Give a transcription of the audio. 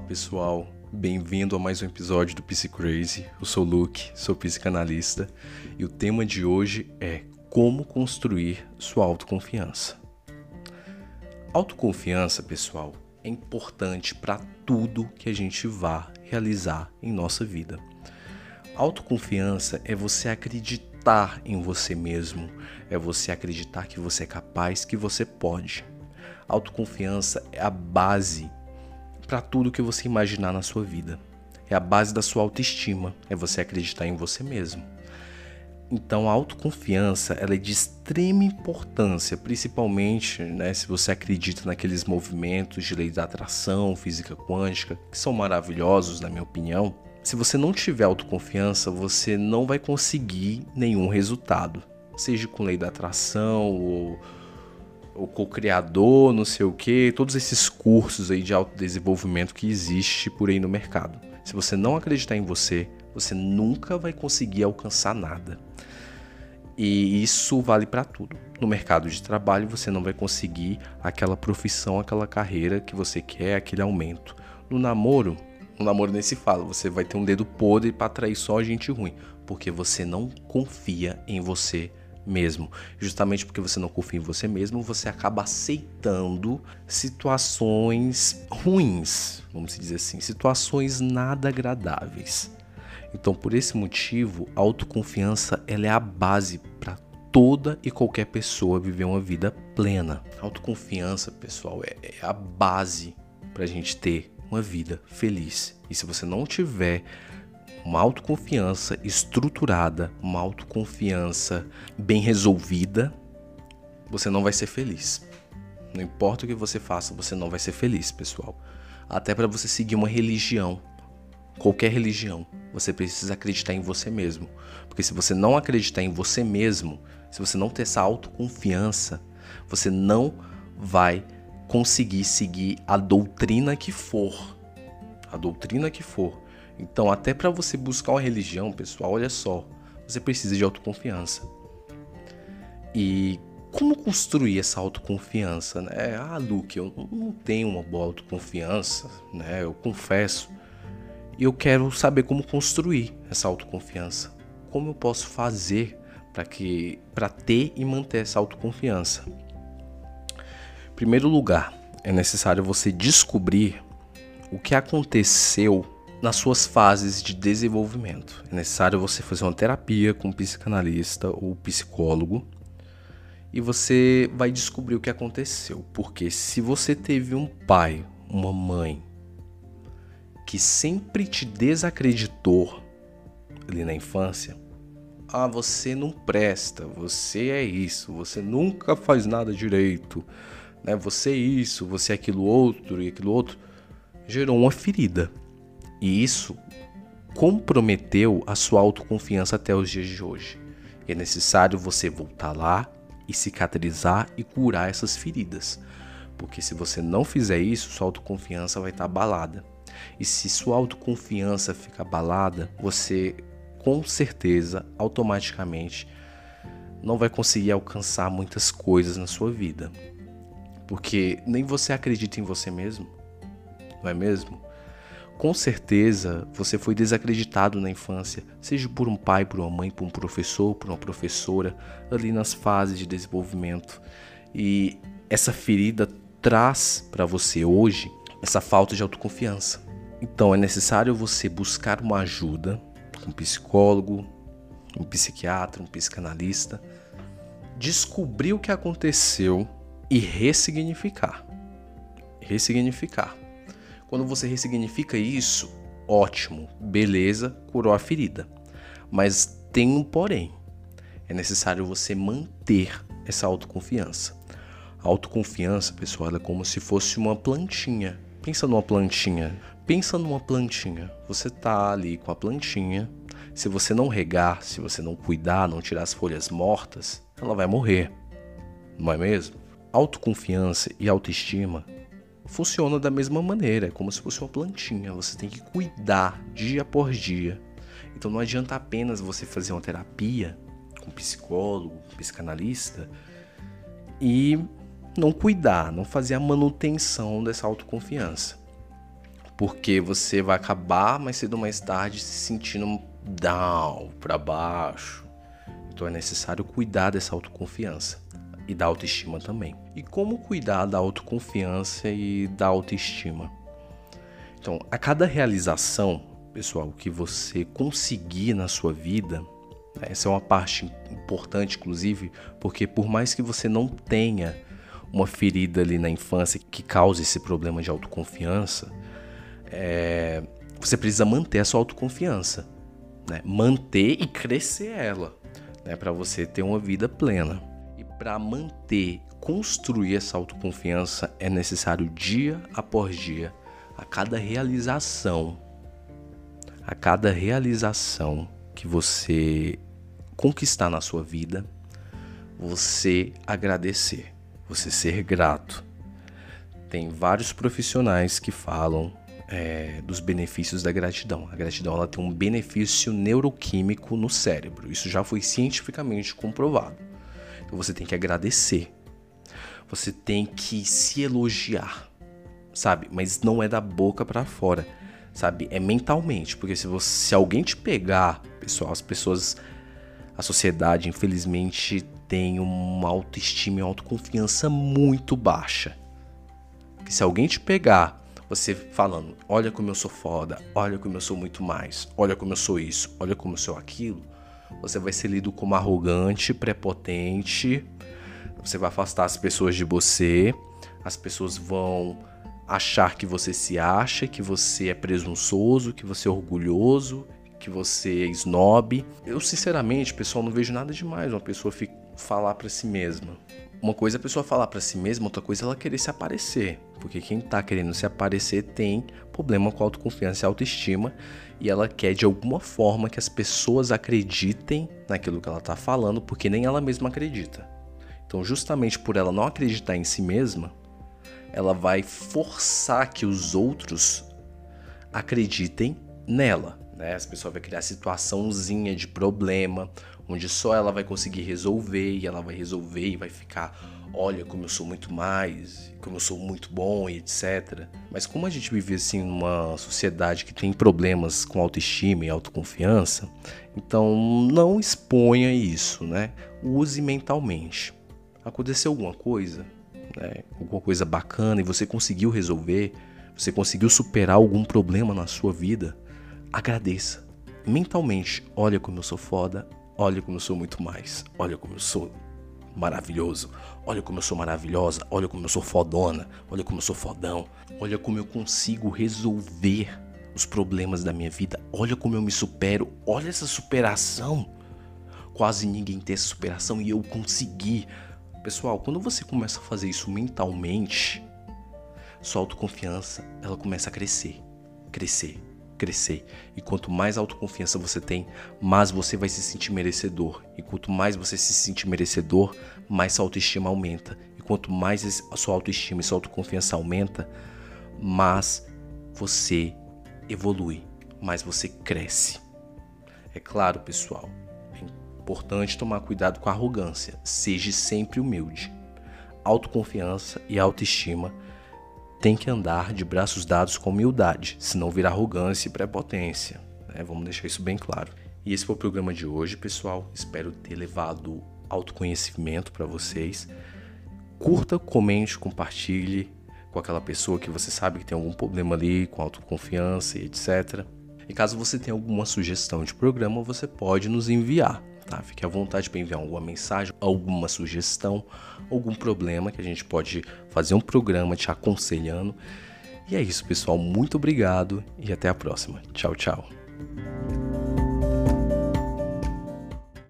Olá pessoal, bem-vindo a mais um episódio do Psi Crazy. Eu sou o Luke, sou psicanalista e o tema de hoje é como construir sua autoconfiança. Autoconfiança, pessoal, é importante para tudo que a gente vá realizar em nossa vida. Autoconfiança é você acreditar em você mesmo, é você acreditar que você é capaz, que você pode. Autoconfiança é a base para tudo que você imaginar na sua vida. É a base da sua autoestima, é você acreditar em você mesmo. Então, a autoconfiança ela é de extrema importância, principalmente né, se você acredita naqueles movimentos de lei da atração, física quântica, que são maravilhosos, na minha opinião. Se você não tiver autoconfiança, você não vai conseguir nenhum resultado, seja com lei da atração ou o co-criador, não sei o que, todos esses cursos aí de autodesenvolvimento que existe por aí no mercado. Se você não acreditar em você, você nunca vai conseguir alcançar nada. E isso vale para tudo. No mercado de trabalho, você não vai conseguir aquela profissão, aquela carreira que você quer, aquele aumento. No namoro, no namoro nem se fala, você vai ter um dedo podre para atrair só gente ruim, porque você não confia em você mesmo. Justamente porque você não confia em você mesmo, você acaba aceitando situações ruins, vamos dizer assim, situações nada agradáveis. Então, por esse motivo, a autoconfiança ela é a base para toda e qualquer pessoa viver uma vida plena. A autoconfiança, pessoal, é, é a base para a gente ter uma vida feliz. E se você não tiver uma autoconfiança estruturada, uma autoconfiança bem resolvida, você não vai ser feliz. Não importa o que você faça, você não vai ser feliz, pessoal. Até para você seguir uma religião, qualquer religião, você precisa acreditar em você mesmo. Porque se você não acreditar em você mesmo, se você não ter essa autoconfiança, você não vai conseguir seguir a doutrina que for. A doutrina que for. Então, até para você buscar uma religião, pessoal, olha só, você precisa de autoconfiança. E como construir essa autoconfiança, né? Ah, Luke, eu não tenho uma boa autoconfiança, né? Eu confesso. E eu quero saber como construir essa autoconfiança. Como eu posso fazer para que para ter e manter essa autoconfiança? Em primeiro lugar, é necessário você descobrir o que aconteceu nas suas fases de desenvolvimento. É necessário você fazer uma terapia com um psicanalista ou psicólogo e você vai descobrir o que aconteceu. Porque se você teve um pai, uma mãe que sempre te desacreditou ali na infância, ah, você não presta, você é isso, você nunca faz nada direito, né? Você é isso, você é aquilo outro e aquilo outro, gerou uma ferida. E isso comprometeu a sua autoconfiança até os dias de hoje. É necessário você voltar lá e cicatrizar e curar essas feridas. Porque se você não fizer isso, sua autoconfiança vai estar abalada. E se sua autoconfiança fica abalada, você com certeza, automaticamente, não vai conseguir alcançar muitas coisas na sua vida. Porque nem você acredita em você mesmo, não é mesmo? Com certeza você foi desacreditado na infância, seja por um pai, por uma mãe, por um professor, por uma professora, ali nas fases de desenvolvimento. E essa ferida traz para você hoje essa falta de autoconfiança. Então é necessário você buscar uma ajuda, um psicólogo, um psiquiatra, um psicanalista, descobrir o que aconteceu e ressignificar. Ressignificar. Quando você ressignifica isso, ótimo, beleza, curou a ferida. Mas tem um porém. É necessário você manter essa autoconfiança. A autoconfiança, pessoal, é como se fosse uma plantinha. Pensa numa plantinha. Pensa numa plantinha. Você tá ali com a plantinha. Se você não regar, se você não cuidar, não tirar as folhas mortas, ela vai morrer. Não é mesmo? Autoconfiança e autoestima funciona da mesma maneira, é como se fosse uma plantinha, você tem que cuidar dia por dia. Então não adianta apenas você fazer uma terapia com psicólogo, psicanalista e não cuidar, não fazer a manutenção dessa autoconfiança. Porque você vai acabar mais cedo ou mais tarde se sentindo down, para baixo. Então é necessário cuidar dessa autoconfiança e da autoestima também. E como cuidar da autoconfiança e da autoestima? Então, a cada realização, pessoal, que você conseguir na sua vida, né, essa é uma parte importante, inclusive, porque por mais que você não tenha uma ferida ali na infância que cause esse problema de autoconfiança, é, você precisa manter a sua autoconfiança, né? manter e crescer ela, né? para você ter uma vida plena. Para manter, construir essa autoconfiança é necessário dia após dia, a cada realização, a cada realização que você conquistar na sua vida, você agradecer, você ser grato. Tem vários profissionais que falam é, dos benefícios da gratidão. A gratidão ela tem um benefício neuroquímico no cérebro. Isso já foi cientificamente comprovado. Você tem que agradecer. Você tem que se elogiar, sabe? Mas não é da boca para fora, sabe? É mentalmente, porque se você, se alguém te pegar, pessoal, as pessoas, a sociedade, infelizmente, tem uma autoestima e autoconfiança muito baixa. Que se alguém te pegar você falando, olha como eu sou foda, olha como eu sou muito mais, olha como eu sou isso, olha como eu sou aquilo, você vai ser lido como arrogante, prepotente, você vai afastar as pessoas de você, as pessoas vão achar que você se acha, que você é presunçoso, que você é orgulhoso, que você é snob. Eu, sinceramente, pessoal, não vejo nada demais uma pessoa falar para si mesma. Uma coisa é a pessoa falar para si mesma, outra coisa é ela querer se aparecer. Porque quem tá querendo se aparecer tem problema com autoconfiança e autoestima e ela quer de alguma forma que as pessoas acreditem naquilo que ela tá falando, porque nem ela mesma acredita. Então, justamente por ela não acreditar em si mesma, ela vai forçar que os outros acreditem nela. Né? As pessoas vão criar situaçãozinha de problema, onde só ela vai conseguir resolver e ela vai resolver e vai ficar, olha como eu sou muito mais, como eu sou muito bom e etc. Mas como a gente vive assim numa sociedade que tem problemas com autoestima e autoconfiança, então não exponha isso, né? Use mentalmente. Aconteceu alguma coisa, né? Alguma coisa bacana e você conseguiu resolver, você conseguiu superar algum problema na sua vida, agradeça. Mentalmente, olha como eu sou foda, Olha como eu sou muito mais. Olha como eu sou maravilhoso. Olha como eu sou maravilhosa. Olha como eu sou fodona. Olha como eu sou fodão. Olha como eu consigo resolver os problemas da minha vida. Olha como eu me supero. Olha essa superação. Quase ninguém tem essa superação e eu consegui. Pessoal, quando você começa a fazer isso mentalmente, sua autoconfiança ela começa a crescer, crescer, crescer. E quanto mais autoconfiança você tem, mais você vai se sentir merecedor. E quanto mais você se sentir merecedor, mais sua autoestima aumenta. E quanto mais a sua autoestima e sua autoconfiança aumenta, mais você evolui, mais você cresce. É claro, pessoal, é importante tomar cuidado com a arrogância. Seja sempre humilde. Autoconfiança e autoestima tem que andar de braços dados com humildade, senão vira arrogância e prepotência. Né? Vamos deixar isso bem claro. E esse foi o programa de hoje, pessoal. Espero ter levado autoconhecimento para vocês. Curta, comente, compartilhe com aquela pessoa que você sabe que tem algum problema ali com autoconfiança e etc. E caso você tenha alguma sugestão de programa, você pode nos enviar tá? Fique à vontade para enviar alguma mensagem, alguma sugestão, algum problema que a gente pode fazer um programa te aconselhando. E é isso, pessoal. Muito obrigado e até a próxima. Tchau, tchau.